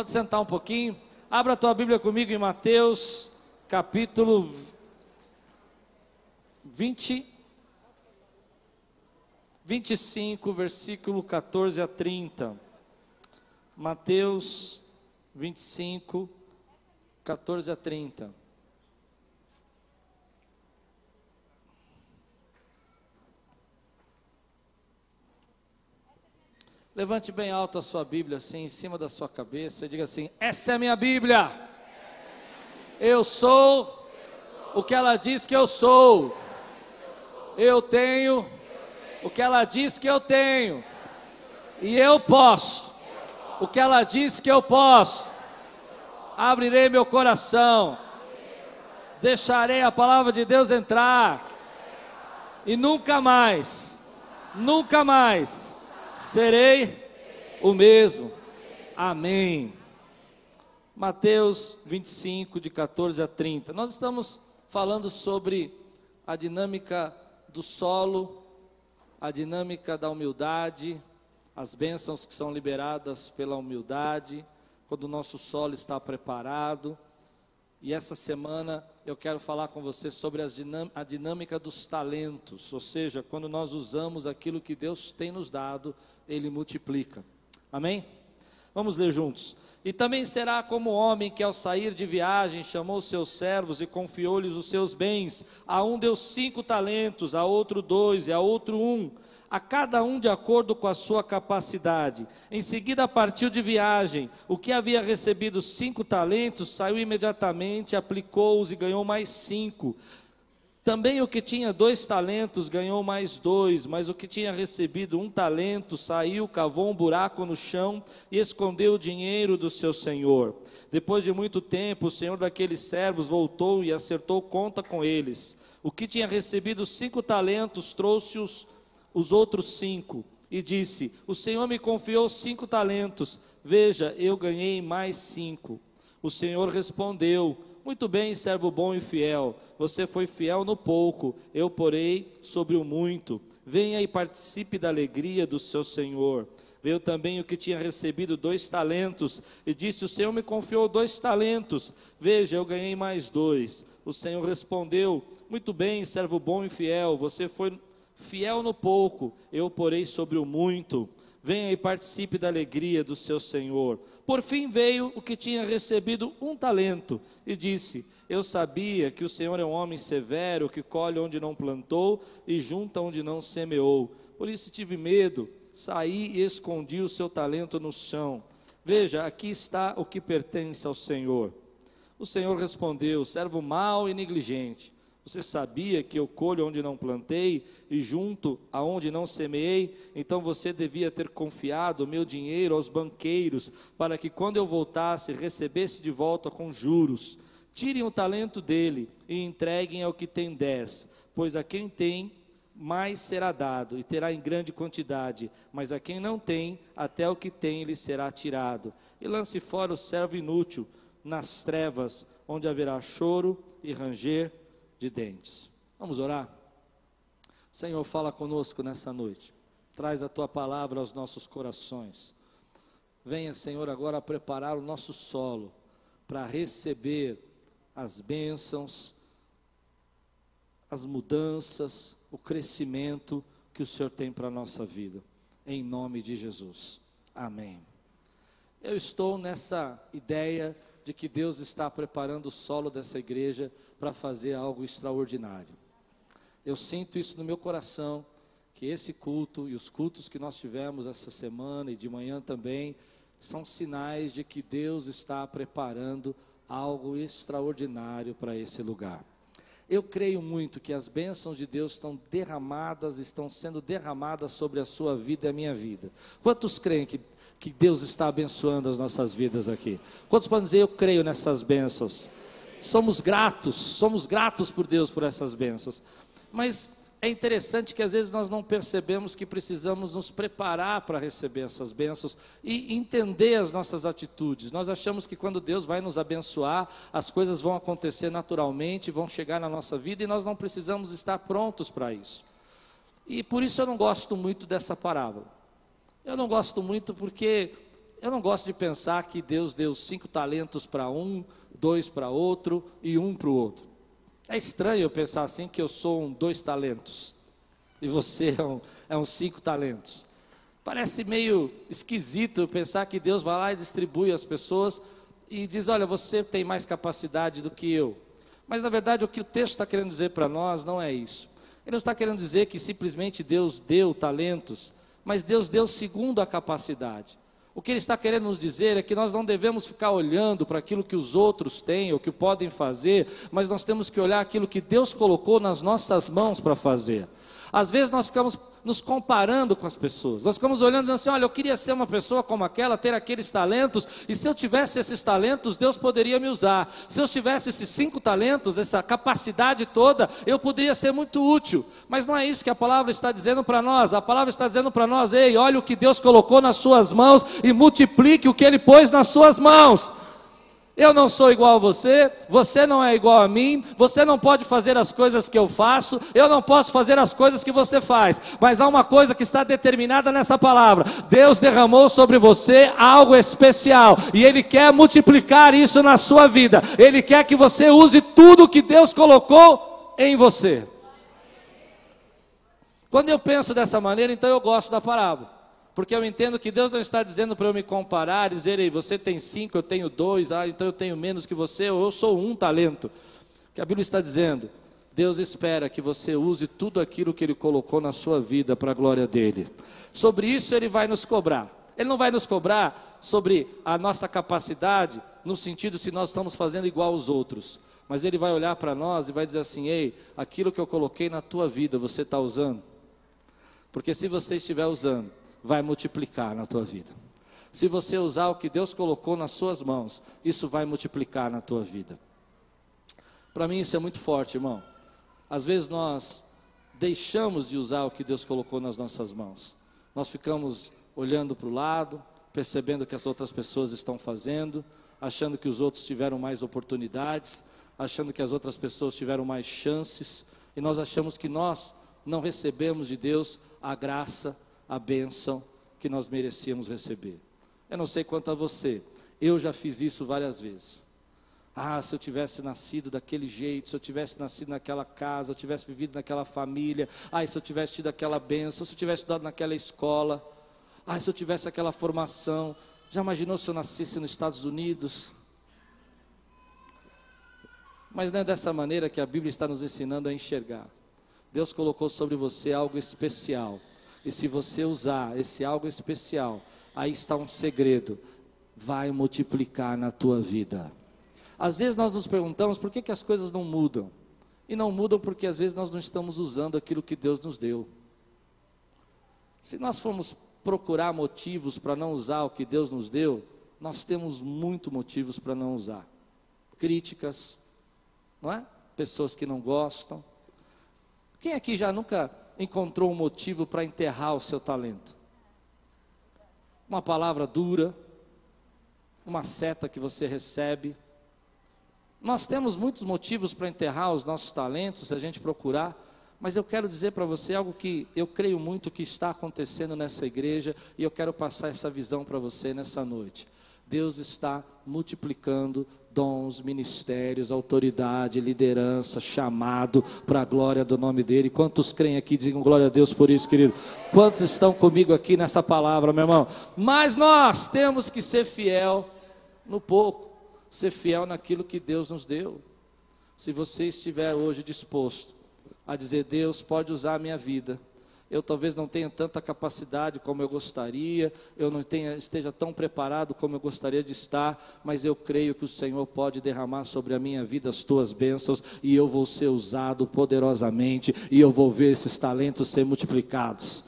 Pode sentar um pouquinho. Abra a tua Bíblia comigo em Mateus, capítulo 20, 25, versículo 14 a 30. Mateus 25, 14 a 30. Levante bem alto a sua Bíblia, assim, em cima da sua cabeça, e diga assim: Essa é a minha Bíblia. Eu sou o que ela diz que eu sou. Eu tenho o que ela diz que eu tenho. E eu posso o que ela diz que eu posso. Abrirei meu coração. Deixarei a palavra de Deus entrar. E nunca mais, nunca mais serei o mesmo. Amém. Mateus 25, de 14 a 30. Nós estamos falando sobre a dinâmica do solo, a dinâmica da humildade, as bênçãos que são liberadas pela humildade, quando o nosso solo está preparado. E essa semana eu quero falar com você sobre a dinâmica dos talentos, ou seja, quando nós usamos aquilo que Deus tem nos dado, Ele multiplica. Amém? Vamos ler juntos. E também será como o homem que, ao sair de viagem, chamou seus servos e confiou-lhes os seus bens. A um deu cinco talentos, a outro dois e a outro um a cada um de acordo com a sua capacidade. Em seguida partiu de viagem. O que havia recebido cinco talentos saiu imediatamente, aplicou-os e ganhou mais cinco. Também o que tinha dois talentos ganhou mais dois, mas o que tinha recebido um talento saiu, cavou um buraco no chão e escondeu o dinheiro do seu senhor. Depois de muito tempo, o senhor daqueles servos voltou e acertou conta com eles. O que tinha recebido cinco talentos trouxe-os os outros cinco e disse: O Senhor me confiou cinco talentos, veja, eu ganhei mais cinco. O Senhor respondeu: Muito bem, servo bom e fiel, você foi fiel no pouco, eu porei sobre o muito. Venha e participe da alegria do seu Senhor. Veio também o que tinha recebido dois talentos e disse: O Senhor me confiou dois talentos, veja, eu ganhei mais dois. O Senhor respondeu: Muito bem, servo bom e fiel, você foi Fiel no pouco, eu porei sobre o muito. Venha e participe da alegria do seu Senhor. Por fim veio o que tinha recebido um talento e disse: Eu sabia que o Senhor é um homem severo, que colhe onde não plantou e junta onde não semeou. Por isso tive medo, saí e escondi o seu talento no chão. Veja, aqui está o que pertence ao Senhor. O Senhor respondeu: Servo mau e negligente. Você sabia que eu colho onde não plantei e junto aonde não semeei? Então você devia ter confiado o meu dinheiro aos banqueiros, para que quando eu voltasse recebesse de volta com juros. Tirem o talento dele e entreguem ao que tem dez, pois a quem tem mais será dado e terá em grande quantidade, mas a quem não tem, até o que tem lhe será tirado. E lance fora o servo inútil nas trevas, onde haverá choro e ranger de dentes. Vamos orar? Senhor, fala conosco nessa noite. Traz a tua palavra aos nossos corações. Venha, Senhor, agora preparar o nosso solo para receber as bênçãos, as mudanças, o crescimento que o Senhor tem para a nossa vida. Em nome de Jesus. Amém. Eu estou nessa ideia de que Deus está preparando o solo dessa igreja para fazer algo extraordinário. Eu sinto isso no meu coração, que esse culto e os cultos que nós tivemos essa semana e de manhã também são sinais de que Deus está preparando algo extraordinário para esse lugar. Eu creio muito que as bênçãos de Deus estão derramadas, estão sendo derramadas sobre a sua vida e a minha vida. Quantos creem que que Deus está abençoando as nossas vidas aqui. Quantos podem dizer, eu creio nessas bênçãos? Somos gratos, somos gratos por Deus por essas bênçãos. Mas é interessante que às vezes nós não percebemos que precisamos nos preparar para receber essas bênçãos e entender as nossas atitudes. Nós achamos que quando Deus vai nos abençoar, as coisas vão acontecer naturalmente, vão chegar na nossa vida e nós não precisamos estar prontos para isso. E por isso eu não gosto muito dessa parábola. Eu não gosto muito porque eu não gosto de pensar que Deus deu cinco talentos para um, dois para outro e um para o outro. É estranho eu pensar assim que eu sou um dois talentos e você é um, é um cinco talentos. Parece meio esquisito pensar que Deus vai lá e distribui as pessoas e diz: Olha, você tem mais capacidade do que eu. Mas na verdade o que o texto está querendo dizer para nós não é isso. Ele não está querendo dizer que simplesmente Deus deu talentos, mas Deus deu segundo a capacidade. O que ele está querendo nos dizer é que nós não devemos ficar olhando para aquilo que os outros têm ou que podem fazer, mas nós temos que olhar aquilo que Deus colocou nas nossas mãos para fazer. Às vezes nós ficamos nos comparando com as pessoas. Nós ficamos olhando dizendo assim: olha, eu queria ser uma pessoa como aquela, ter aqueles talentos, e se eu tivesse esses talentos, Deus poderia me usar. Se eu tivesse esses cinco talentos, essa capacidade toda, eu poderia ser muito útil. Mas não é isso que a palavra está dizendo para nós. A palavra está dizendo para nós: ei, olha o que Deus colocou nas suas mãos e multiplique o que Ele pôs nas suas mãos. Eu não sou igual a você, você não é igual a mim, você não pode fazer as coisas que eu faço, eu não posso fazer as coisas que você faz, mas há uma coisa que está determinada nessa palavra: Deus derramou sobre você algo especial e Ele quer multiplicar isso na sua vida, Ele quer que você use tudo que Deus colocou em você. Quando eu penso dessa maneira, então eu gosto da parábola. Porque eu entendo que Deus não está dizendo para eu me comparar, dizer, Ei, você tem cinco, eu tenho dois, ah, então eu tenho menos que você, ou eu sou um talento. O que a Bíblia está dizendo, Deus espera que você use tudo aquilo que Ele colocou na sua vida para a glória dEle. Sobre isso Ele vai nos cobrar. Ele não vai nos cobrar sobre a nossa capacidade, no sentido se nós estamos fazendo igual aos outros. Mas Ele vai olhar para nós e vai dizer assim: Ei, aquilo que eu coloquei na tua vida, você está usando? Porque se você estiver usando, vai multiplicar na tua vida. Se você usar o que Deus colocou nas suas mãos, isso vai multiplicar na tua vida. Para mim isso é muito forte, irmão. Às vezes nós deixamos de usar o que Deus colocou nas nossas mãos. Nós ficamos olhando para o lado, percebendo o que as outras pessoas estão fazendo, achando que os outros tiveram mais oportunidades, achando que as outras pessoas tiveram mais chances, e nós achamos que nós não recebemos de Deus a graça a bênção que nós merecíamos receber. Eu não sei quanto a você, eu já fiz isso várias vezes. Ah, se eu tivesse nascido daquele jeito, se eu tivesse nascido naquela casa, se eu tivesse vivido naquela família, ah, se eu tivesse tido aquela bênção, se eu tivesse estudado naquela escola, ah, se eu tivesse aquela formação. Já imaginou se eu nascesse nos Estados Unidos? Mas não é dessa maneira que a Bíblia está nos ensinando a enxergar. Deus colocou sobre você algo especial e se você usar esse algo especial, aí está um segredo, vai multiplicar na tua vida. Às vezes nós nos perguntamos por que, que as coisas não mudam. E não mudam porque às vezes nós não estamos usando aquilo que Deus nos deu. Se nós formos procurar motivos para não usar o que Deus nos deu, nós temos muito motivos para não usar. Críticas, não é? Pessoas que não gostam. Quem aqui já nunca encontrou um motivo para enterrar o seu talento? Uma palavra dura, uma seta que você recebe. Nós temos muitos motivos para enterrar os nossos talentos, se a gente procurar, mas eu quero dizer para você algo que eu creio muito que está acontecendo nessa igreja e eu quero passar essa visão para você nessa noite. Deus está multiplicando dons, ministérios, autoridade, liderança, chamado para a glória do nome dele. Quantos creem aqui, digam glória a Deus por isso, querido? Quantos estão comigo aqui nessa palavra, meu irmão? Mas nós temos que ser fiel no pouco, ser fiel naquilo que Deus nos deu. Se você estiver hoje disposto a dizer, Deus pode usar a minha vida, eu talvez não tenha tanta capacidade como eu gostaria, eu não tenha, esteja tão preparado como eu gostaria de estar, mas eu creio que o Senhor pode derramar sobre a minha vida as tuas bênçãos e eu vou ser usado poderosamente e eu vou ver esses talentos ser multiplicados.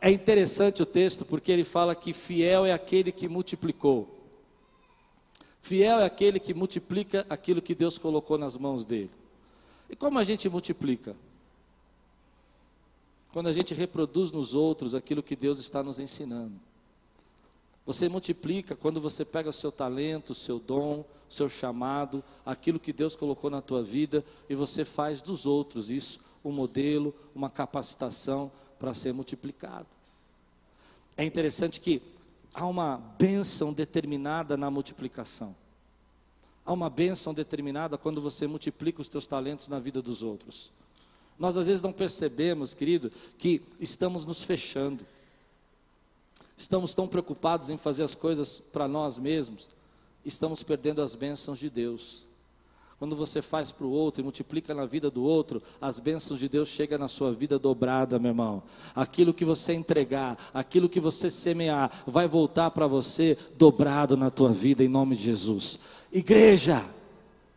É interessante o texto porque ele fala que fiel é aquele que multiplicou. Fiel é aquele que multiplica aquilo que Deus colocou nas mãos dele. E como a gente multiplica? Quando a gente reproduz nos outros aquilo que Deus está nos ensinando. Você multiplica quando você pega o seu talento, o seu dom, o seu chamado, aquilo que Deus colocou na tua vida e você faz dos outros isso um modelo, uma capacitação para ser multiplicado. É interessante que há uma bênção determinada na multiplicação. Há uma bênção determinada quando você multiplica os teus talentos na vida dos outros. Nós às vezes não percebemos, querido, que estamos nos fechando. Estamos tão preocupados em fazer as coisas para nós mesmos, estamos perdendo as bênçãos de Deus. Quando você faz para o outro e multiplica na vida do outro, as bênçãos de Deus chegam na sua vida dobrada, meu irmão. Aquilo que você entregar, aquilo que você semear, vai voltar para você dobrado na tua vida, em nome de Jesus. Igreja,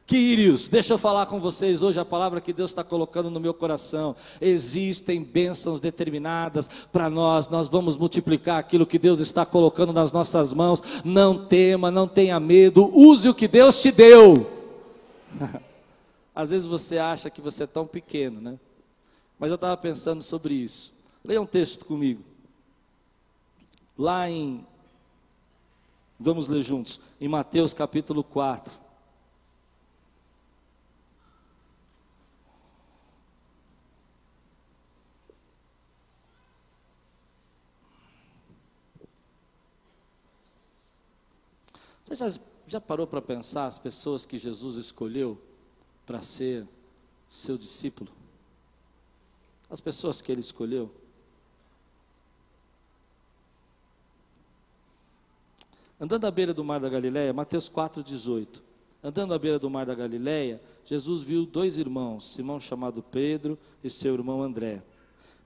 Quírios, deixa eu falar com vocês hoje a palavra que Deus está colocando no meu coração. Existem bênçãos determinadas para nós, nós vamos multiplicar aquilo que Deus está colocando nas nossas mãos. Não tema, não tenha medo, use o que Deus te deu. Às vezes você acha que você é tão pequeno, né? Mas eu estava pensando sobre isso. Leia um texto comigo. Lá em. Vamos ler juntos. Em Mateus capítulo 4. Você já, já parou para pensar as pessoas que Jesus escolheu para ser seu discípulo? As pessoas que ele escolheu? Andando à beira do mar da Galileia, Mateus 4,18. Andando à beira do mar da Galileia, Jesus viu dois irmãos, Simão chamado Pedro e seu irmão André.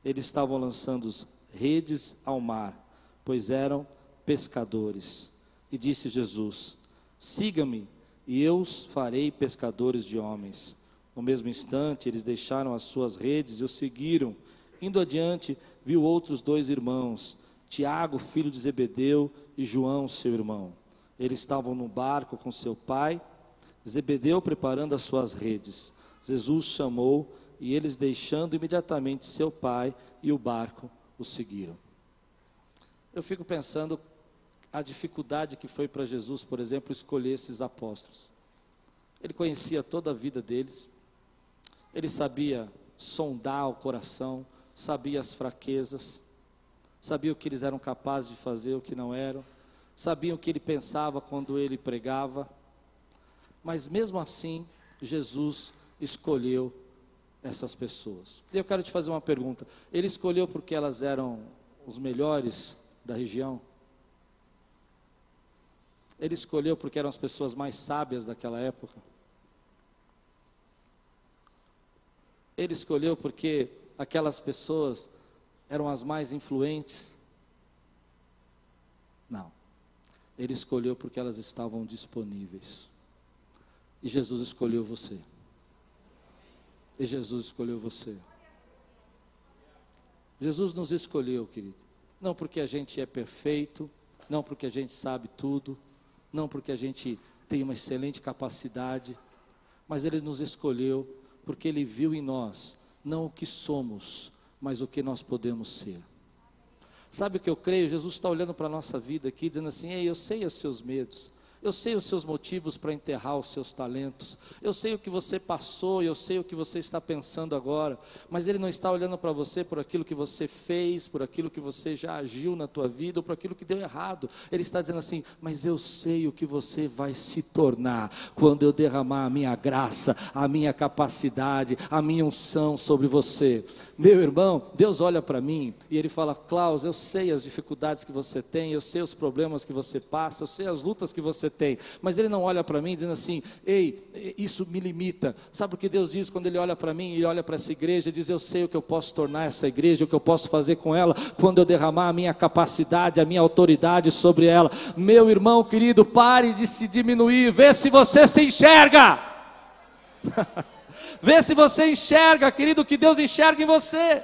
Eles estavam lançando redes ao mar, pois eram pescadores. E disse Jesus: Siga-me, e eu os farei pescadores de homens. No mesmo instante, eles deixaram as suas redes e o seguiram. Indo adiante, viu outros dois irmãos, Tiago, filho de Zebedeu, e João, seu irmão. Eles estavam no barco com seu pai, Zebedeu preparando as suas redes. Jesus chamou e eles, deixando imediatamente seu pai e o barco, o seguiram. Eu fico pensando a dificuldade que foi para Jesus, por exemplo, escolher esses apóstolos. Ele conhecia toda a vida deles, ele sabia sondar o coração, sabia as fraquezas, sabia o que eles eram capazes de fazer, o que não eram, sabia o que ele pensava quando ele pregava, mas mesmo assim, Jesus escolheu essas pessoas. E eu quero te fazer uma pergunta: ele escolheu porque elas eram os melhores da região? Ele escolheu porque eram as pessoas mais sábias daquela época. Ele escolheu porque aquelas pessoas eram as mais influentes. Não. Ele escolheu porque elas estavam disponíveis. E Jesus escolheu você. E Jesus escolheu você. Jesus nos escolheu, querido. Não porque a gente é perfeito, não porque a gente sabe tudo, não porque a gente tem uma excelente capacidade, mas Ele nos escolheu porque Ele viu em nós não o que somos, mas o que nós podemos ser. Sabe o que eu creio? Jesus está olhando para a nossa vida aqui, dizendo assim: Ei, eu sei os seus medos, eu sei os seus motivos para enterrar os seus talentos. Eu sei o que você passou, eu sei o que você está pensando agora. Mas Ele não está olhando para você por aquilo que você fez, por aquilo que você já agiu na tua vida, ou por aquilo que deu errado. Ele está dizendo assim: Mas eu sei o que você vai se tornar quando eu derramar a minha graça, a minha capacidade, a minha unção sobre você. Meu irmão, Deus olha para mim e Ele fala: Klaus, eu sei as dificuldades que você tem, eu sei os problemas que você passa, eu sei as lutas que você tem, mas Ele não olha para mim dizendo assim: ei, isso me limita. Sabe o que Deus diz quando Ele olha para mim e olha para essa igreja e diz: eu sei o que eu posso tornar essa igreja, o que eu posso fazer com ela quando eu derramar a minha capacidade, a minha autoridade sobre ela. Meu irmão querido, pare de se diminuir, vê se você se enxerga. Vê se você enxerga, querido, que Deus enxerga em você.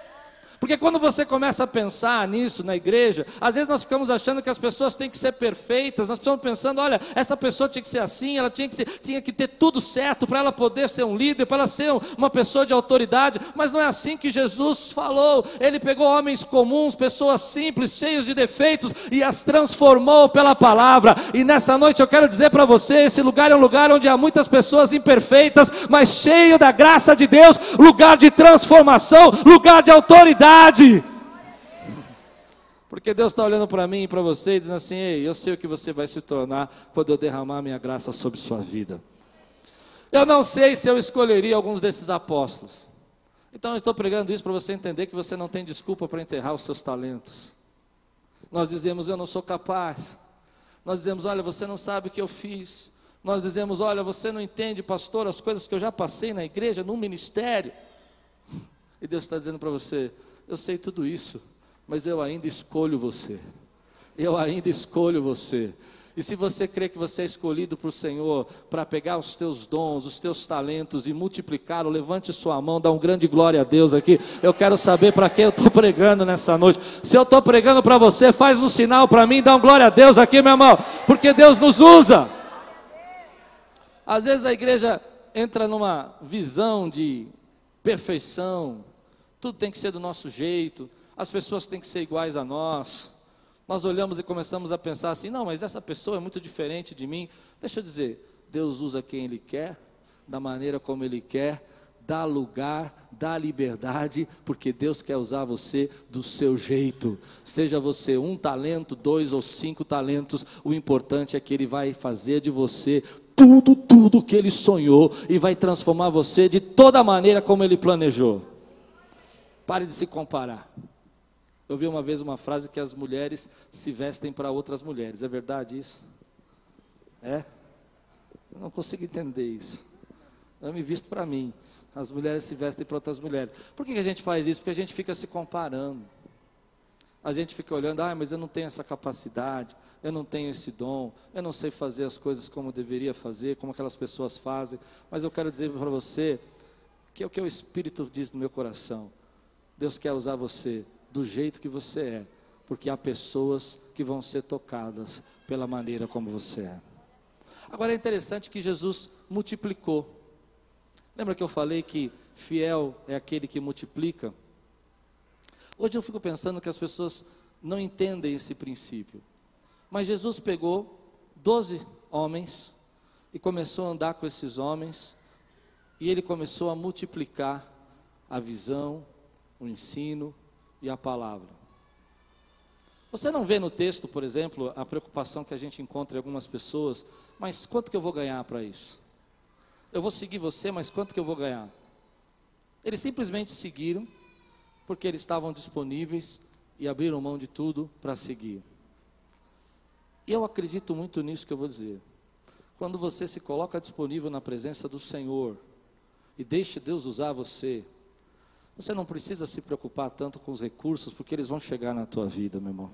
Porque quando você começa a pensar nisso na igreja, às vezes nós ficamos achando que as pessoas têm que ser perfeitas, nós estamos pensando, olha, essa pessoa tinha que ser assim, ela tinha que, ser, tinha que ter tudo certo para ela poder ser um líder, para ela ser uma pessoa de autoridade, mas não é assim que Jesus falou. Ele pegou homens comuns, pessoas simples, cheios de defeitos e as transformou pela palavra. E nessa noite eu quero dizer para você: esse lugar é um lugar onde há muitas pessoas imperfeitas, mas cheio da graça de Deus, lugar de transformação, lugar de autoridade. Porque Deus está olhando para mim e para você e dizendo assim: Ei, eu sei o que você vai se tornar quando eu derramar minha graça sobre sua vida. Eu não sei se eu escolheria alguns desses apóstolos. Então eu estou pregando isso para você entender que você não tem desculpa para enterrar os seus talentos. Nós dizemos, eu não sou capaz. Nós dizemos, olha, você não sabe o que eu fiz. Nós dizemos, olha, você não entende, pastor, as coisas que eu já passei na igreja, no ministério. E Deus está dizendo para você: eu sei tudo isso, mas eu ainda escolho você. Eu ainda escolho você. E se você crê que você é escolhido para o Senhor, para pegar os teus dons, os teus talentos e multiplicá-lo, levante sua mão, dá um grande glória a Deus aqui. Eu quero saber para quem eu estou pregando nessa noite. Se eu estou pregando para você, faz um sinal para mim, dá um glória a Deus aqui, meu irmão, porque Deus nos usa. Às vezes a igreja entra numa visão de perfeição, tudo tem que ser do nosso jeito, as pessoas têm que ser iguais a nós. Nós olhamos e começamos a pensar assim: não, mas essa pessoa é muito diferente de mim. Deixa eu dizer, Deus usa quem Ele quer, da maneira como Ele quer, dá lugar, dá liberdade, porque Deus quer usar você do seu jeito. Seja você um talento, dois ou cinco talentos, o importante é que Ele vai fazer de você tudo, tudo que Ele sonhou e vai transformar você de toda maneira como Ele planejou. Pare de se comparar. Eu vi uma vez uma frase que as mulheres se vestem para outras mulheres. É verdade isso? É? Eu não consigo entender isso. Eu me visto para mim. As mulheres se vestem para outras mulheres. Por que, que a gente faz isso? Porque a gente fica se comparando. A gente fica olhando, ah, mas eu não tenho essa capacidade, eu não tenho esse dom, eu não sei fazer as coisas como deveria fazer, como aquelas pessoas fazem. Mas eu quero dizer para você que é o que o Espírito diz no meu coração. Deus quer usar você do jeito que você é, porque há pessoas que vão ser tocadas pela maneira como você é. Agora é interessante que Jesus multiplicou. Lembra que eu falei que fiel é aquele que multiplica? Hoje eu fico pensando que as pessoas não entendem esse princípio. Mas Jesus pegou doze homens e começou a andar com esses homens, e ele começou a multiplicar a visão, o ensino e a palavra. Você não vê no texto, por exemplo, a preocupação que a gente encontra em algumas pessoas, mas quanto que eu vou ganhar para isso? Eu vou seguir você, mas quanto que eu vou ganhar? Eles simplesmente seguiram porque eles estavam disponíveis e abriram mão de tudo para seguir. E eu acredito muito nisso que eu vou dizer. Quando você se coloca disponível na presença do Senhor e deixa Deus usar você, você não precisa se preocupar tanto com os recursos, porque eles vão chegar na tua vida, meu irmão.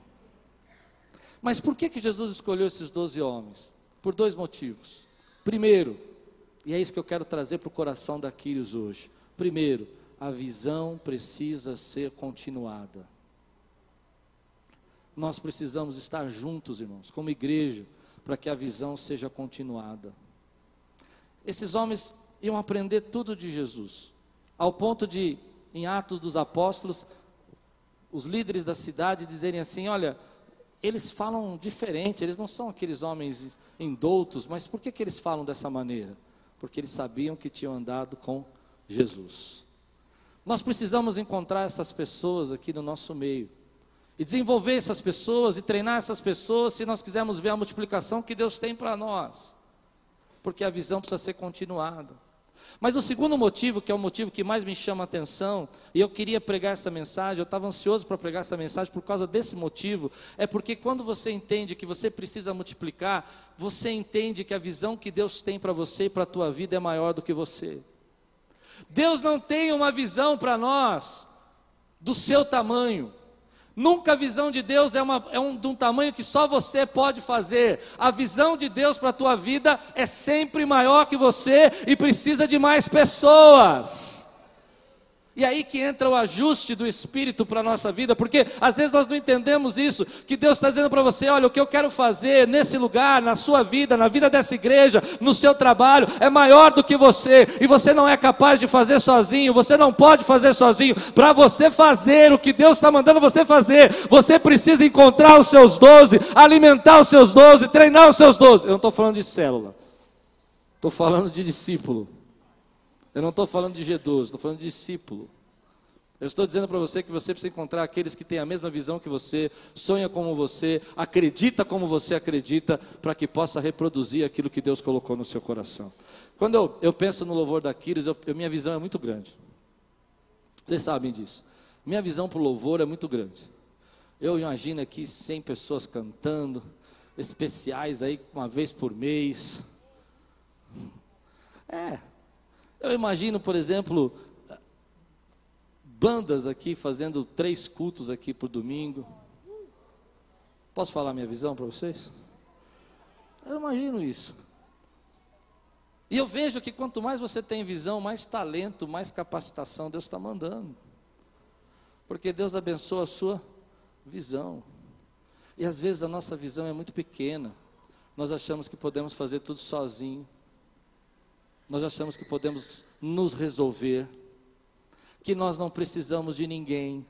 Mas por que, que Jesus escolheu esses doze homens? Por dois motivos. Primeiro, e é isso que eu quero trazer para o coração da Quírios hoje. Primeiro, a visão precisa ser continuada. Nós precisamos estar juntos, irmãos, como igreja, para que a visão seja continuada. Esses homens iam aprender tudo de Jesus, ao ponto de em Atos dos Apóstolos, os líderes da cidade dizerem assim: olha, eles falam diferente, eles não são aqueles homens indoutos, mas por que, que eles falam dessa maneira? Porque eles sabiam que tinham andado com Jesus. Nós precisamos encontrar essas pessoas aqui no nosso meio e desenvolver essas pessoas e treinar essas pessoas se nós quisermos ver a multiplicação que Deus tem para nós, porque a visão precisa ser continuada. Mas o segundo motivo, que é o motivo que mais me chama a atenção, e eu queria pregar essa mensagem, eu estava ansioso para pregar essa mensagem por causa desse motivo, é porque quando você entende que você precisa multiplicar, você entende que a visão que Deus tem para você e para a tua vida é maior do que você. Deus não tem uma visão para nós do seu tamanho. Nunca a visão de Deus é, uma, é um, de um tamanho que só você pode fazer. A visão de Deus para a tua vida é sempre maior que você e precisa de mais pessoas. E aí que entra o ajuste do Espírito para a nossa vida, porque às vezes nós não entendemos isso, que Deus está dizendo para você: olha, o que eu quero fazer nesse lugar, na sua vida, na vida dessa igreja, no seu trabalho, é maior do que você, e você não é capaz de fazer sozinho, você não pode fazer sozinho. Para você fazer o que Deus está mandando você fazer, você precisa encontrar os seus doze, alimentar os seus doze, treinar os seus doze. Eu não estou falando de célula, estou falando de discípulo. Eu não estou falando de G12, estou falando de discípulo. Eu estou dizendo para você que você precisa encontrar aqueles que têm a mesma visão que você, sonha como você, acredita como você acredita, para que possa reproduzir aquilo que Deus colocou no seu coração. Quando eu, eu penso no louvor da Quiris, eu, minha visão é muito grande. Vocês sabem disso. Minha visão para o louvor é muito grande. Eu imagino aqui 100 pessoas cantando, especiais aí uma vez por mês. É. Eu imagino, por exemplo, bandas aqui fazendo três cultos aqui por domingo. Posso falar minha visão para vocês? Eu imagino isso. E eu vejo que quanto mais você tem visão, mais talento, mais capacitação Deus está mandando. Porque Deus abençoa a sua visão. E às vezes a nossa visão é muito pequena. Nós achamos que podemos fazer tudo sozinho. Nós achamos que podemos nos resolver que nós não precisamos de ninguém,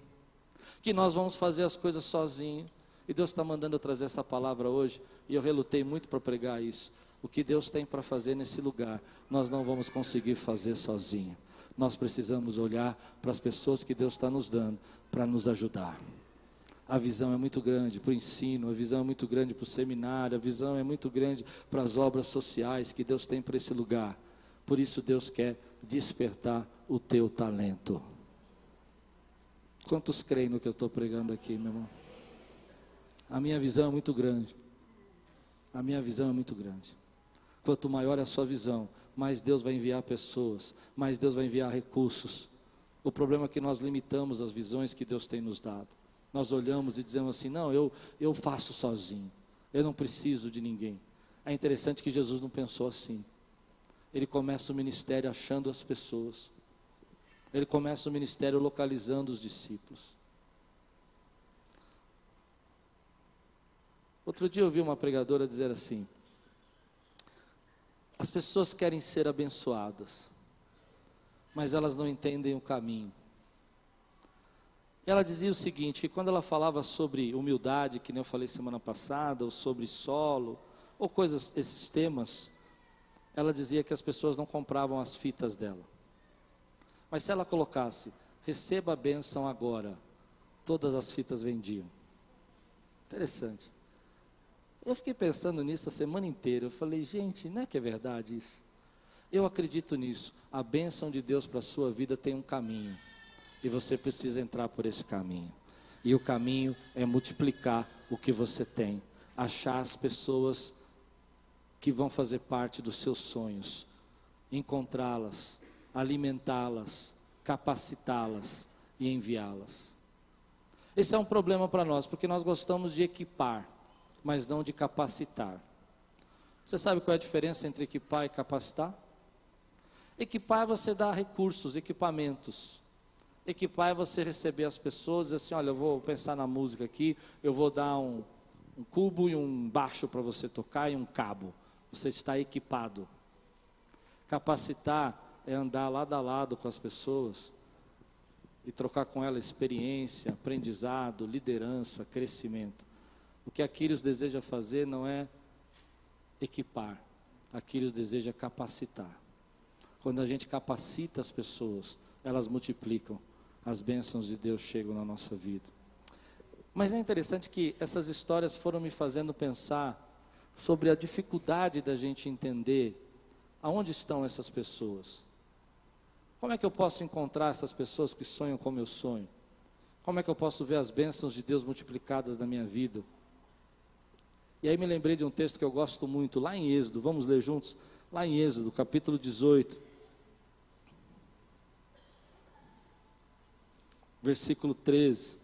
que nós vamos fazer as coisas sozinhos. E Deus está mandando eu trazer essa palavra hoje, e eu relutei muito para pregar isso. O que Deus tem para fazer nesse lugar, nós não vamos conseguir fazer sozinho. Nós precisamos olhar para as pessoas que Deus está nos dando para nos ajudar. A visão é muito grande para o ensino, a visão é muito grande para o seminário, a visão é muito grande para as obras sociais que Deus tem para esse lugar. Por isso Deus quer despertar o teu talento. Quantos creem no que eu estou pregando aqui, meu irmão? A minha visão é muito grande. A minha visão é muito grande. Quanto maior é a sua visão, mais Deus vai enviar pessoas, mais Deus vai enviar recursos. O problema é que nós limitamos as visões que Deus tem nos dado. Nós olhamos e dizemos assim: não, eu, eu faço sozinho, eu não preciso de ninguém. É interessante que Jesus não pensou assim ele começa o ministério achando as pessoas. Ele começa o ministério localizando os discípulos. Outro dia eu vi uma pregadora dizer assim: as pessoas querem ser abençoadas, mas elas não entendem o caminho. Ela dizia o seguinte: que quando ela falava sobre humildade, que nem eu falei semana passada, ou sobre solo, ou coisas, esses temas, ela dizia que as pessoas não compravam as fitas dela. Mas se ela colocasse, receba a bênção agora, todas as fitas vendiam. Interessante. Eu fiquei pensando nisso a semana inteira. Eu falei, gente, não é que é verdade isso? Eu acredito nisso. A bênção de Deus para a sua vida tem um caminho. E você precisa entrar por esse caminho. E o caminho é multiplicar o que você tem. Achar as pessoas que vão fazer parte dos seus sonhos, encontrá-las, alimentá-las, capacitá-las e enviá-las. Esse é um problema para nós, porque nós gostamos de equipar, mas não de capacitar. Você sabe qual é a diferença entre equipar e capacitar? Equipar é você dar recursos, equipamentos. Equipar é você receber as pessoas e assim, olha, eu vou pensar na música aqui, eu vou dar um, um cubo e um baixo para você tocar e um cabo você está equipado. Capacitar é andar lado a lado com as pessoas e trocar com elas experiência, aprendizado, liderança, crescimento. O que Aquiles deseja fazer não é equipar, Aquiles deseja capacitar. Quando a gente capacita as pessoas, elas multiplicam, as bênçãos de Deus chegam na nossa vida. Mas é interessante que essas histórias foram me fazendo pensar sobre a dificuldade da gente entender aonde estão essas pessoas. Como é que eu posso encontrar essas pessoas que sonham como eu sonho? Como é que eu posso ver as bênçãos de Deus multiplicadas na minha vida? E aí me lembrei de um texto que eu gosto muito, lá em Êxodo, vamos ler juntos? Lá em Êxodo, capítulo 18, versículo 13.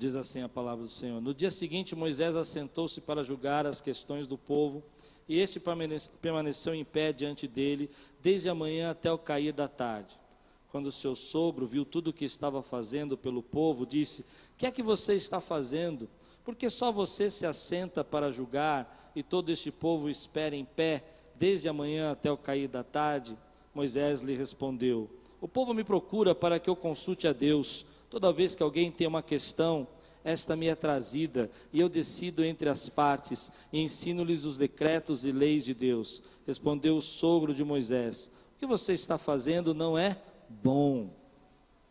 Diz assim a palavra do Senhor. No dia seguinte, Moisés assentou-se para julgar as questões do povo, e este permaneceu em pé diante dele, desde a manhã até o cair da tarde. Quando seu sogro viu tudo o que estava fazendo pelo povo, disse: Que é que você está fazendo? Porque só você se assenta para julgar e todo este povo espera em pé desde amanhã até o cair da tarde? Moisés lhe respondeu: O povo me procura para que eu consulte a Deus. Toda vez que alguém tem uma questão, esta me é trazida, e eu decido entre as partes, e ensino-lhes os decretos e leis de Deus. Respondeu o sogro de Moisés: O que você está fazendo não é bom.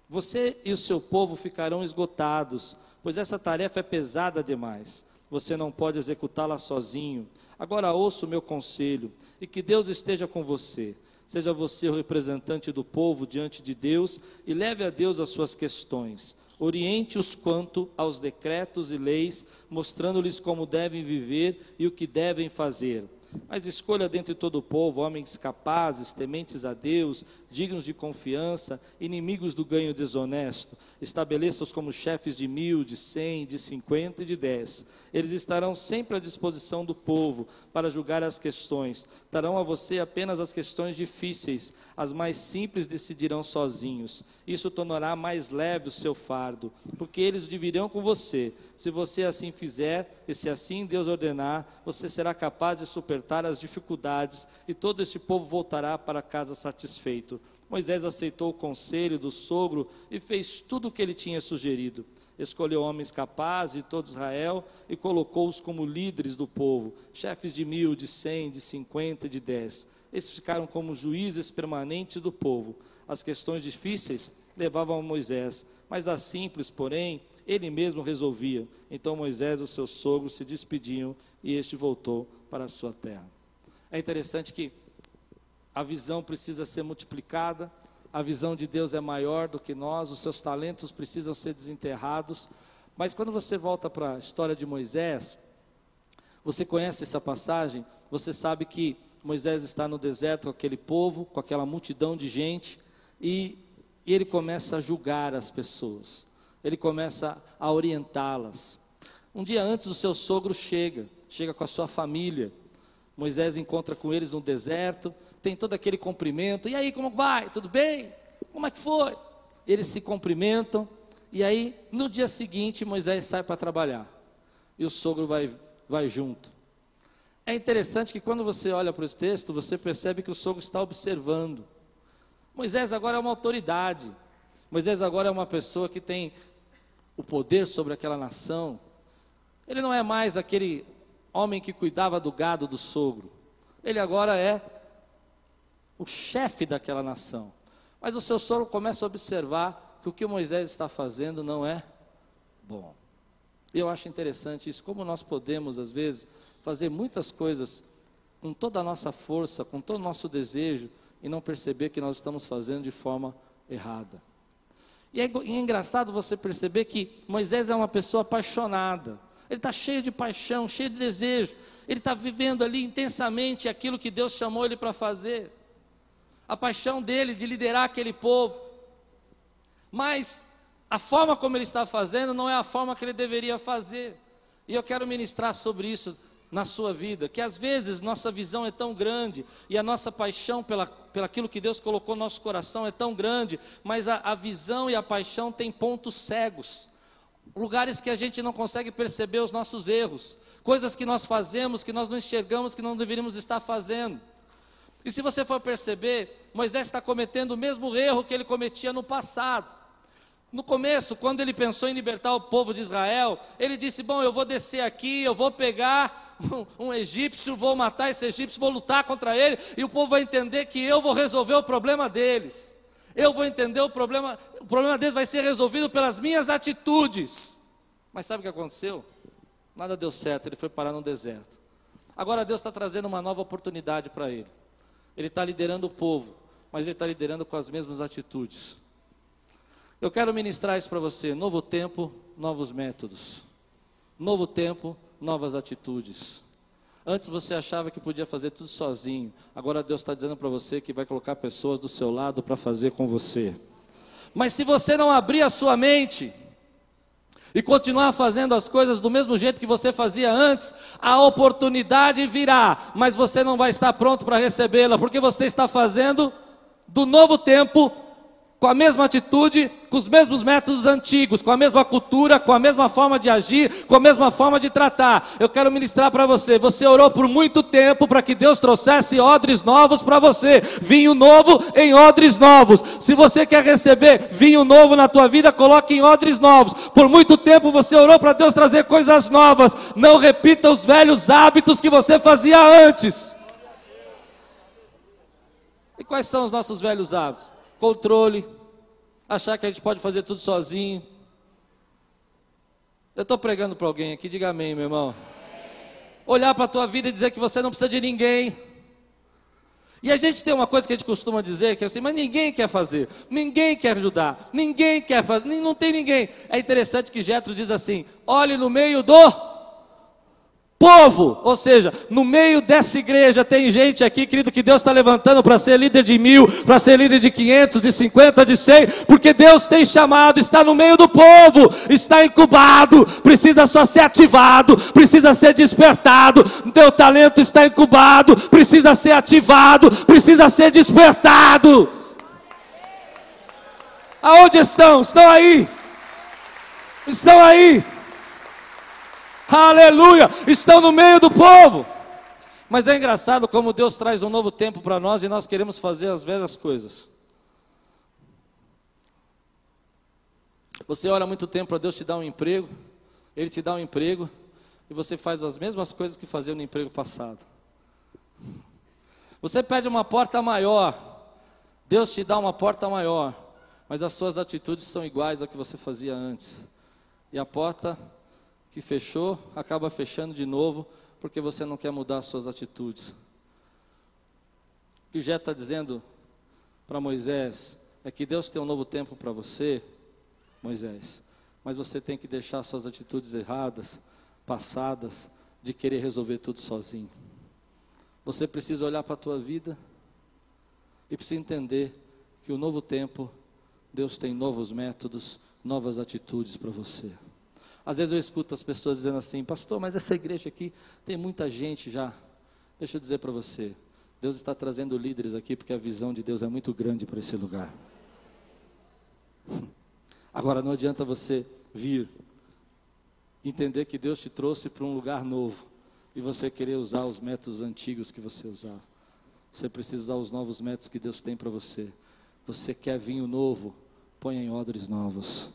Você e o seu povo ficarão esgotados, pois essa tarefa é pesada demais. Você não pode executá-la sozinho. Agora ouça o meu conselho, e que Deus esteja com você. Seja você o representante do povo diante de Deus e leve a Deus as suas questões. Oriente-os quanto aos decretos e leis, mostrando-lhes como devem viver e o que devem fazer. Mas escolha dentre todo o povo homens capazes, tementes a Deus, dignos de confiança, inimigos do ganho desonesto. Estabeleça-os como chefes de mil, de cem, de cinquenta e de dez. Eles estarão sempre à disposição do povo para julgar as questões. Darão a você apenas as questões difíceis, as mais simples decidirão sozinhos. Isso tornará mais leve o seu fardo, porque eles dividirão com você. Se você assim fizer, e se assim Deus ordenar, você será capaz de superar as dificuldades e todo este povo voltará para casa satisfeito. Moisés aceitou o conselho do sogro e fez tudo o que ele tinha sugerido. Escolheu homens capazes de todo Israel e colocou-os como líderes do povo, chefes de mil, de cem, de cinquenta e de dez. Esses ficaram como juízes permanentes do povo. As questões difíceis levavam a Moisés, mas as simples, porém, ele mesmo resolvia. Então Moisés e o seu sogro se despediam e este voltou para a sua terra. É interessante que a visão precisa ser multiplicada, a visão de Deus é maior do que nós, os seus talentos precisam ser desenterrados. Mas quando você volta para a história de Moisés, você conhece essa passagem, você sabe que Moisés está no deserto com aquele povo, com aquela multidão de gente, e, e ele começa a julgar as pessoas, ele começa a orientá-las. Um dia antes, o seu sogro chega, chega com a sua família. Moisés encontra com eles no deserto, tem todo aquele cumprimento. E aí, como vai? Tudo bem? Como é que foi? Eles se cumprimentam. E aí, no dia seguinte, Moisés sai para trabalhar. E o sogro vai, vai junto. É interessante que quando você olha para esse texto, você percebe que o sogro está observando. Moisés agora é uma autoridade. Moisés agora é uma pessoa que tem o poder sobre aquela nação. Ele não é mais aquele homem que cuidava do gado do sogro. Ele agora é o chefe daquela nação. Mas o seu sogro começa a observar que o que Moisés está fazendo não é bom. E eu acho interessante isso, como nós podemos, às vezes, fazer muitas coisas com toda a nossa força, com todo o nosso desejo, e não perceber que nós estamos fazendo de forma errada. E é, e é engraçado você perceber que Moisés é uma pessoa apaixonada, ele está cheio de paixão, cheio de desejo, ele está vivendo ali intensamente aquilo que Deus chamou ele para fazer a paixão dele de liderar aquele povo. Mas a forma como ele está fazendo não é a forma que ele deveria fazer. E eu quero ministrar sobre isso na sua vida, que às vezes nossa visão é tão grande e a nossa paixão pela, pelaquilo que Deus colocou no nosso coração é tão grande, mas a, a visão e a paixão têm pontos cegos, lugares que a gente não consegue perceber os nossos erros, coisas que nós fazemos que nós não enxergamos que não deveríamos estar fazendo. E se você for perceber, Moisés está cometendo o mesmo erro que ele cometia no passado. No começo, quando ele pensou em libertar o povo de Israel, ele disse: Bom, eu vou descer aqui, eu vou pegar um, um, egípcio, vou matar esse egípcio, vou lutar contra ele, e o povo vai entender que eu vou resolver o problema deles. Eu vou entender o problema, o problema deles vai ser resolvido pelas minhas atitudes. Mas sabe o que aconteceu? Nada deu certo, ele foi parar no deserto. Agora Deus está trazendo uma nova oportunidade para ele. Ele está liderando o povo, mas ele está liderando com as mesmas atitudes. Eu quero ministrar isso para você: novo tempo, novos métodos. Novo tempo, novas atitudes. Antes você achava que podia fazer tudo sozinho, agora Deus está dizendo para você que vai colocar pessoas do seu lado para fazer com você. Mas se você não abrir a sua mente, e continuar fazendo as coisas do mesmo jeito que você fazia antes, a oportunidade virá, mas você não vai estar pronto para recebê-la, porque você está fazendo do novo tempo com a mesma atitude, com os mesmos métodos antigos, com a mesma cultura, com a mesma forma de agir, com a mesma forma de tratar. Eu quero ministrar para você. Você orou por muito tempo para que Deus trouxesse odres novos para você, vinho novo em odres novos. Se você quer receber vinho novo na tua vida, coloque em odres novos. Por muito tempo você orou para Deus trazer coisas novas. Não repita os velhos hábitos que você fazia antes. E quais são os nossos velhos hábitos? Controle, achar que a gente pode fazer tudo sozinho. Eu estou pregando para alguém aqui, diga amém, meu irmão. Olhar para a tua vida e dizer que você não precisa de ninguém. E a gente tem uma coisa que a gente costuma dizer, que é assim, mas ninguém quer fazer, ninguém quer ajudar, ninguém quer fazer, não tem ninguém. É interessante que Jetro diz assim: olhe no meio do povo, ou seja, no meio dessa igreja tem gente aqui, querido, que Deus está levantando para ser líder de mil, para ser líder de quinhentos, de cinquenta, de cem, porque Deus tem chamado, está no meio do povo, está incubado, precisa só ser ativado, precisa ser despertado, teu talento está incubado, precisa ser ativado, precisa ser despertado. Aonde estão? Estão aí. Estão aí aleluia, estão no meio do povo. Mas é engraçado como Deus traz um novo tempo para nós e nós queremos fazer as velhas coisas. Você ora muito tempo para Deus te dar um emprego, Ele te dá um emprego, e você faz as mesmas coisas que fazia no emprego passado. Você pede uma porta maior, Deus te dá uma porta maior, mas as suas atitudes são iguais ao que você fazia antes. E a porta que fechou, acaba fechando de novo, porque você não quer mudar as suas atitudes. O que Jé está dizendo para Moisés é que Deus tem um novo tempo para você, Moisés, mas você tem que deixar suas atitudes erradas, passadas, de querer resolver tudo sozinho. Você precisa olhar para a tua vida e precisa entender que o novo tempo, Deus tem novos métodos, novas atitudes para você. Às vezes eu escuto as pessoas dizendo assim, pastor, mas essa igreja aqui tem muita gente já. Deixa eu dizer para você, Deus está trazendo líderes aqui porque a visão de Deus é muito grande para esse lugar. Agora não adianta você vir, entender que Deus te trouxe para um lugar novo e você querer usar os métodos antigos que você usava. Você precisa usar os novos métodos que Deus tem para você. Você quer vinho novo? Ponha em odres novos.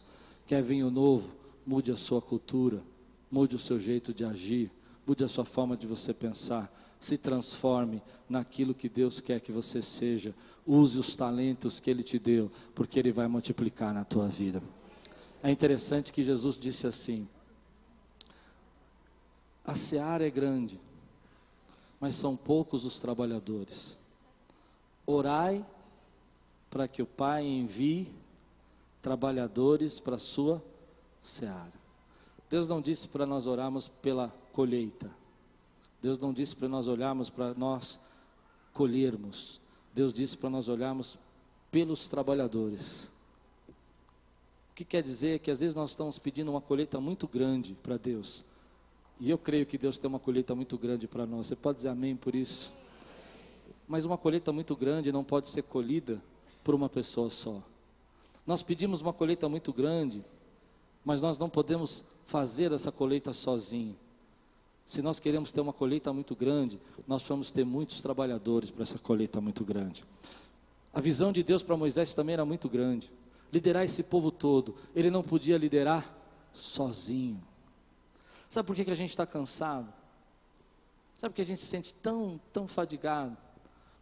Quer vinho novo? Mude a sua cultura, mude o seu jeito de agir, mude a sua forma de você pensar, se transforme naquilo que Deus quer que você seja, use os talentos que Ele te deu, porque Ele vai multiplicar na tua vida. É interessante que Jesus disse assim: a seara é grande, mas são poucos os trabalhadores. Orai para que o Pai envie trabalhadores para a sua seara. Deus não disse para nós orarmos pela colheita. Deus não disse para nós olharmos para nós colhermos. Deus disse para nós olharmos pelos trabalhadores. O que quer dizer que às vezes nós estamos pedindo uma colheita muito grande para Deus. E eu creio que Deus tem uma colheita muito grande para nós. Você pode dizer amém por isso? Mas uma colheita muito grande não pode ser colhida por uma pessoa só. Nós pedimos uma colheita muito grande mas nós não podemos fazer essa colheita sozinho. Se nós queremos ter uma colheita muito grande, nós vamos ter muitos trabalhadores para essa colheita muito grande. A visão de Deus para Moisés também era muito grande. Liderar esse povo todo, ele não podia liderar sozinho. Sabe por que, que a gente está cansado? Sabe por que a gente se sente tão, tão fadigado?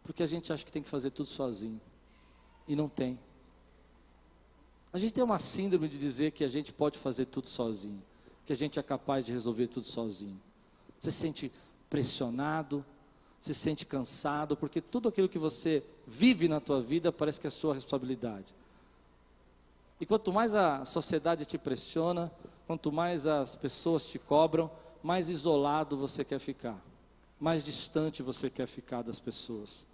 Porque a gente acha que tem que fazer tudo sozinho. E não tem. A gente tem uma síndrome de dizer que a gente pode fazer tudo sozinho, que a gente é capaz de resolver tudo sozinho. Você se sente pressionado, se sente cansado, porque tudo aquilo que você vive na tua vida parece que é sua responsabilidade. E quanto mais a sociedade te pressiona, quanto mais as pessoas te cobram, mais isolado você quer ficar, mais distante você quer ficar das pessoas.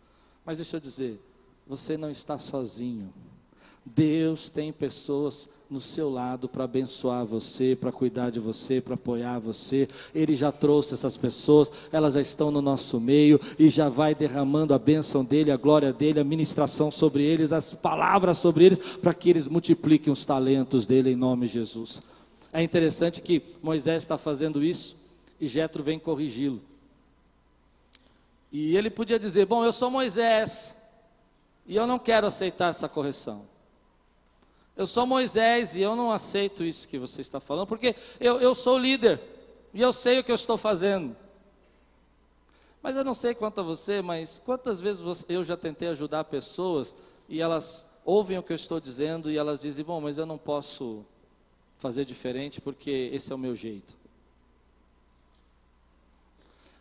Mas deixa eu dizer, você não está sozinho. Deus tem pessoas no seu lado para abençoar você, para cuidar de você, para apoiar você. Ele já trouxe essas pessoas, elas já estão no nosso meio e já vai derramando a bênção dele, a glória dele, a ministração sobre eles, as palavras sobre eles, para que eles multipliquem os talentos dele em nome de Jesus. É interessante que Moisés está fazendo isso e Jetro vem corrigi-lo. E ele podia dizer: Bom, eu sou Moisés e eu não quero aceitar essa correção. Eu sou Moisés e eu não aceito isso que você está falando, porque eu, eu sou líder e eu sei o que eu estou fazendo. Mas eu não sei quanto a você, mas quantas vezes eu já tentei ajudar pessoas e elas ouvem o que eu estou dizendo e elas dizem: Bom, mas eu não posso fazer diferente porque esse é o meu jeito.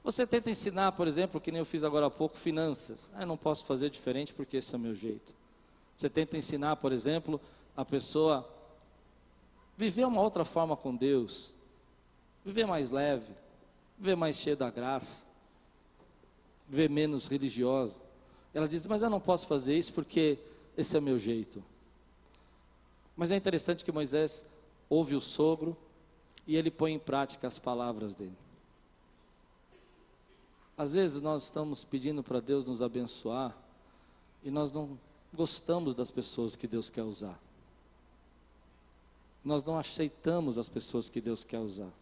Você tenta ensinar, por exemplo, que nem eu fiz agora há pouco, finanças. Ah, eu não posso fazer diferente porque esse é o meu jeito. Você tenta ensinar, por exemplo, a pessoa viver uma outra forma com Deus, viver mais leve, viver mais cheio da graça, viver menos religiosa. Ela diz: Mas eu não posso fazer isso porque esse é o meu jeito. Mas é interessante que Moisés ouve o sogro e ele põe em prática as palavras dele. Às vezes nós estamos pedindo para Deus nos abençoar e nós não gostamos das pessoas que Deus quer usar nós não aceitamos as pessoas que Deus quer usar.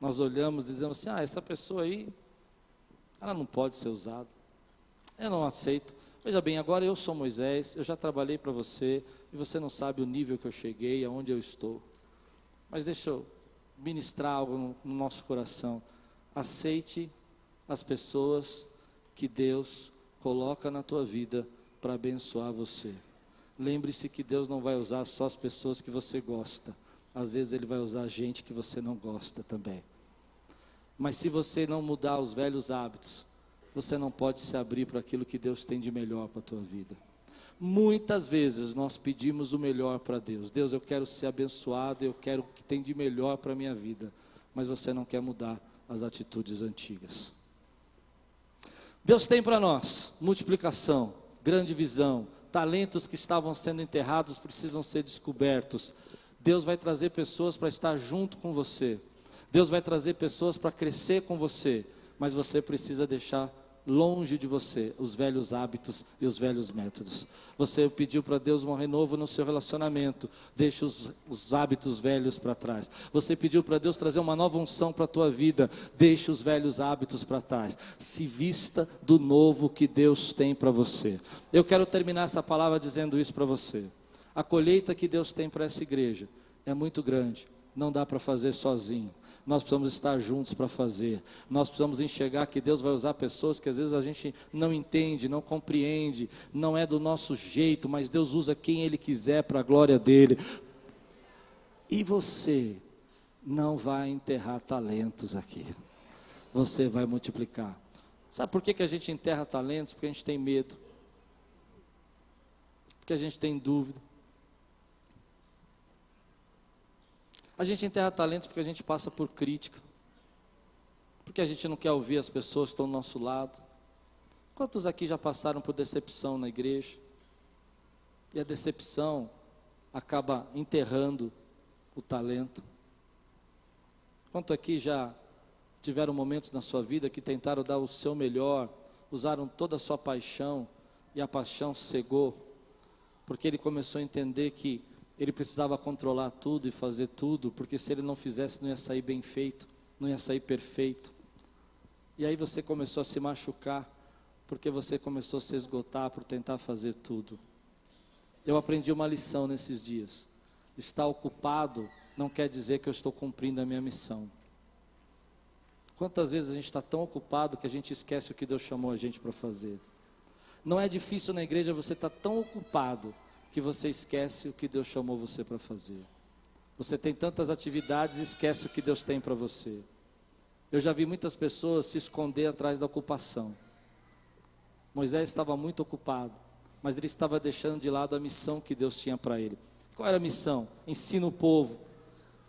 Nós olhamos e dizemos assim: ah, essa pessoa aí, ela não pode ser usada. Eu não aceito. Veja bem, agora eu sou Moisés, eu já trabalhei para você e você não sabe o nível que eu cheguei, aonde eu estou. Mas deixa eu ministrar algo no, no nosso coração. Aceite as pessoas que Deus coloca na tua vida para abençoar você. Lembre-se que Deus não vai usar só as pessoas que você gosta. Às vezes Ele vai usar gente que você não gosta também. Mas se você não mudar os velhos hábitos, você não pode se abrir para aquilo que Deus tem de melhor para a tua vida. Muitas vezes nós pedimos o melhor para Deus. Deus, eu quero ser abençoado, eu quero o que tem de melhor para a minha vida. Mas você não quer mudar as atitudes antigas. Deus tem para nós multiplicação, grande visão, talentos que estavam sendo enterrados precisam ser descobertos. Deus vai trazer pessoas para estar junto com você. Deus vai trazer pessoas para crescer com você, mas você precisa deixar longe de você os velhos hábitos e os velhos métodos. Você pediu para Deus um renovo no seu relacionamento, deixe os, os hábitos velhos para trás. Você pediu para Deus trazer uma nova unção para a tua vida, deixe os velhos hábitos para trás. Se vista do novo que Deus tem para você. Eu quero terminar essa palavra dizendo isso para você. A colheita que Deus tem para essa igreja é muito grande, não dá para fazer sozinho nós precisamos estar juntos para fazer. Nós precisamos enxergar que Deus vai usar pessoas que às vezes a gente não entende, não compreende, não é do nosso jeito, mas Deus usa quem Ele quiser para a glória dEle. E você não vai enterrar talentos aqui, você vai multiplicar. Sabe por que, que a gente enterra talentos? Porque a gente tem medo, porque a gente tem dúvida. A gente enterra talentos porque a gente passa por crítica, porque a gente não quer ouvir as pessoas que estão do nosso lado. Quantos aqui já passaram por decepção na igreja? E a decepção acaba enterrando o talento. Quanto aqui já tiveram momentos na sua vida que tentaram dar o seu melhor, usaram toda a sua paixão e a paixão cegou, porque ele começou a entender que ele precisava controlar tudo e fazer tudo, porque se ele não fizesse, não ia sair bem feito, não ia sair perfeito. E aí você começou a se machucar, porque você começou a se esgotar por tentar fazer tudo. Eu aprendi uma lição nesses dias. Estar ocupado não quer dizer que eu estou cumprindo a minha missão. Quantas vezes a gente está tão ocupado que a gente esquece o que Deus chamou a gente para fazer? Não é difícil na igreja você estar tá tão ocupado que você esquece o que Deus chamou você para fazer. Você tem tantas atividades e esquece o que Deus tem para você. Eu já vi muitas pessoas se esconder atrás da ocupação. Moisés estava muito ocupado, mas ele estava deixando de lado a missão que Deus tinha para ele. Qual era a missão? Ensina o povo,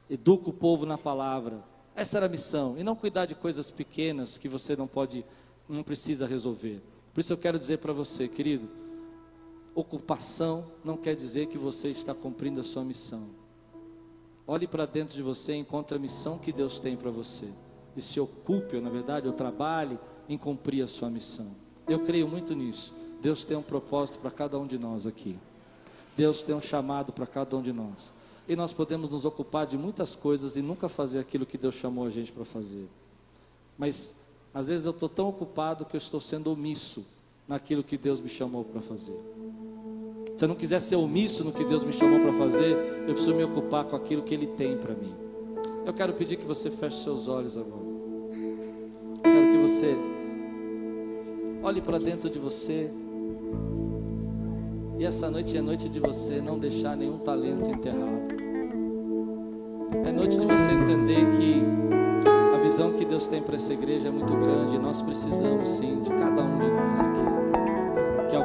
educa o povo na palavra. Essa era a missão, e não cuidar de coisas pequenas que você não pode, não precisa resolver. Por isso eu quero dizer para você, querido, Ocupação não quer dizer que você está cumprindo a sua missão. Olhe para dentro de você e encontre a missão que Deus tem para você. E se ocupe, ou na verdade, ou trabalhe em cumprir a sua missão. Eu creio muito nisso. Deus tem um propósito para cada um de nós aqui. Deus tem um chamado para cada um de nós. E nós podemos nos ocupar de muitas coisas e nunca fazer aquilo que Deus chamou a gente para fazer. Mas às vezes eu estou tão ocupado que eu estou sendo omisso naquilo que Deus me chamou para fazer. Se eu não quiser ser omisso no que Deus me chamou para fazer, eu preciso me ocupar com aquilo que Ele tem para mim. Eu quero pedir que você feche seus olhos agora. Eu quero que você olhe para dentro de você. E essa noite é noite de você não deixar nenhum talento enterrado. É noite de você entender que a visão que Deus tem para essa igreja é muito grande e nós precisamos sim de cada um de nós aqui.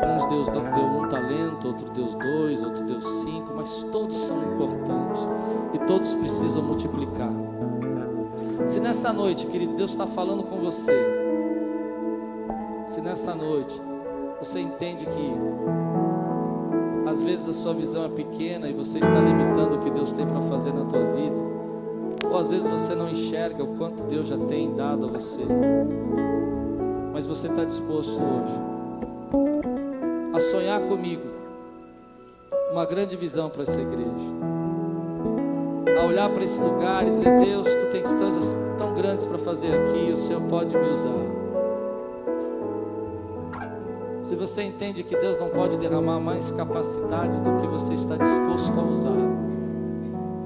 Alguns Deus deu um talento, outro Deus dois, outro Deus cinco, mas todos são importantes e todos precisam multiplicar. Se nessa noite, querido, Deus está falando com você, se nessa noite você entende que às vezes a sua visão é pequena e você está limitando o que Deus tem para fazer na tua vida, ou às vezes você não enxerga o quanto Deus já tem dado a você, mas você está disposto hoje sonhar comigo uma grande visão para essa igreja, a olhar para esse lugar e dizer: Deus, tu tens coisas tão grandes para fazer aqui, o Senhor pode me usar. Se você entende que Deus não pode derramar mais capacidade do que você está disposto a usar,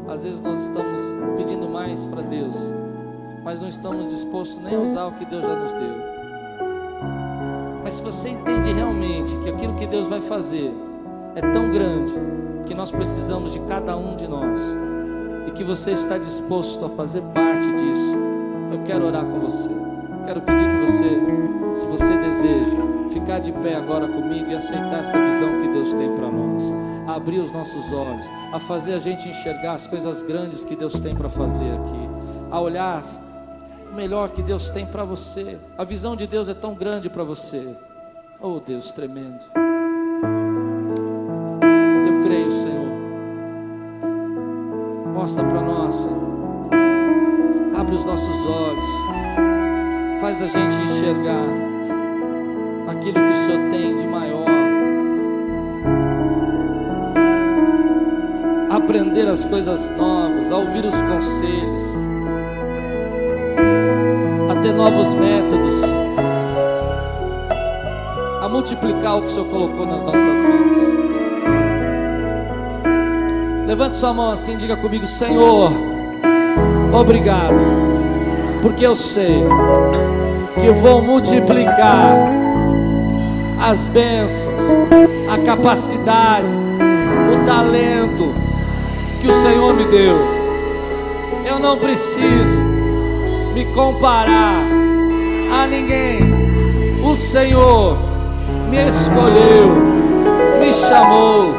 às vezes nós estamos pedindo mais para Deus, mas não estamos dispostos nem a usar o que Deus já nos deu. Mas se você entende realmente que aquilo que Deus vai fazer é tão grande que nós precisamos de cada um de nós e que você está disposto a fazer parte disso, eu quero orar com você. Quero pedir que você, se você deseja, ficar de pé agora comigo e aceitar essa visão que Deus tem para nós. A abrir os nossos olhos, a fazer a gente enxergar as coisas grandes que Deus tem para fazer aqui, a olhar melhor que Deus tem para você. A visão de Deus é tão grande para você. Oh Deus tremendo. Eu creio, Senhor. Mostra para nós, Senhor. Abre os nossos olhos. Faz a gente enxergar aquilo que o Senhor tem de maior. Aprender as coisas novas, a ouvir os conselhos, ter novos métodos, a multiplicar o que o Senhor colocou nas nossas mãos. Levante sua mão assim, diga comigo, Senhor, obrigado, porque eu sei que vou multiplicar as bênçãos, a capacidade, o talento que o Senhor me deu. Eu não preciso me comparar a ninguém. O Senhor me escolheu, me chamou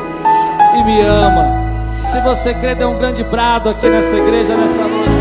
e me ama. Se você crê, dê um grande brado aqui nessa igreja nessa noite.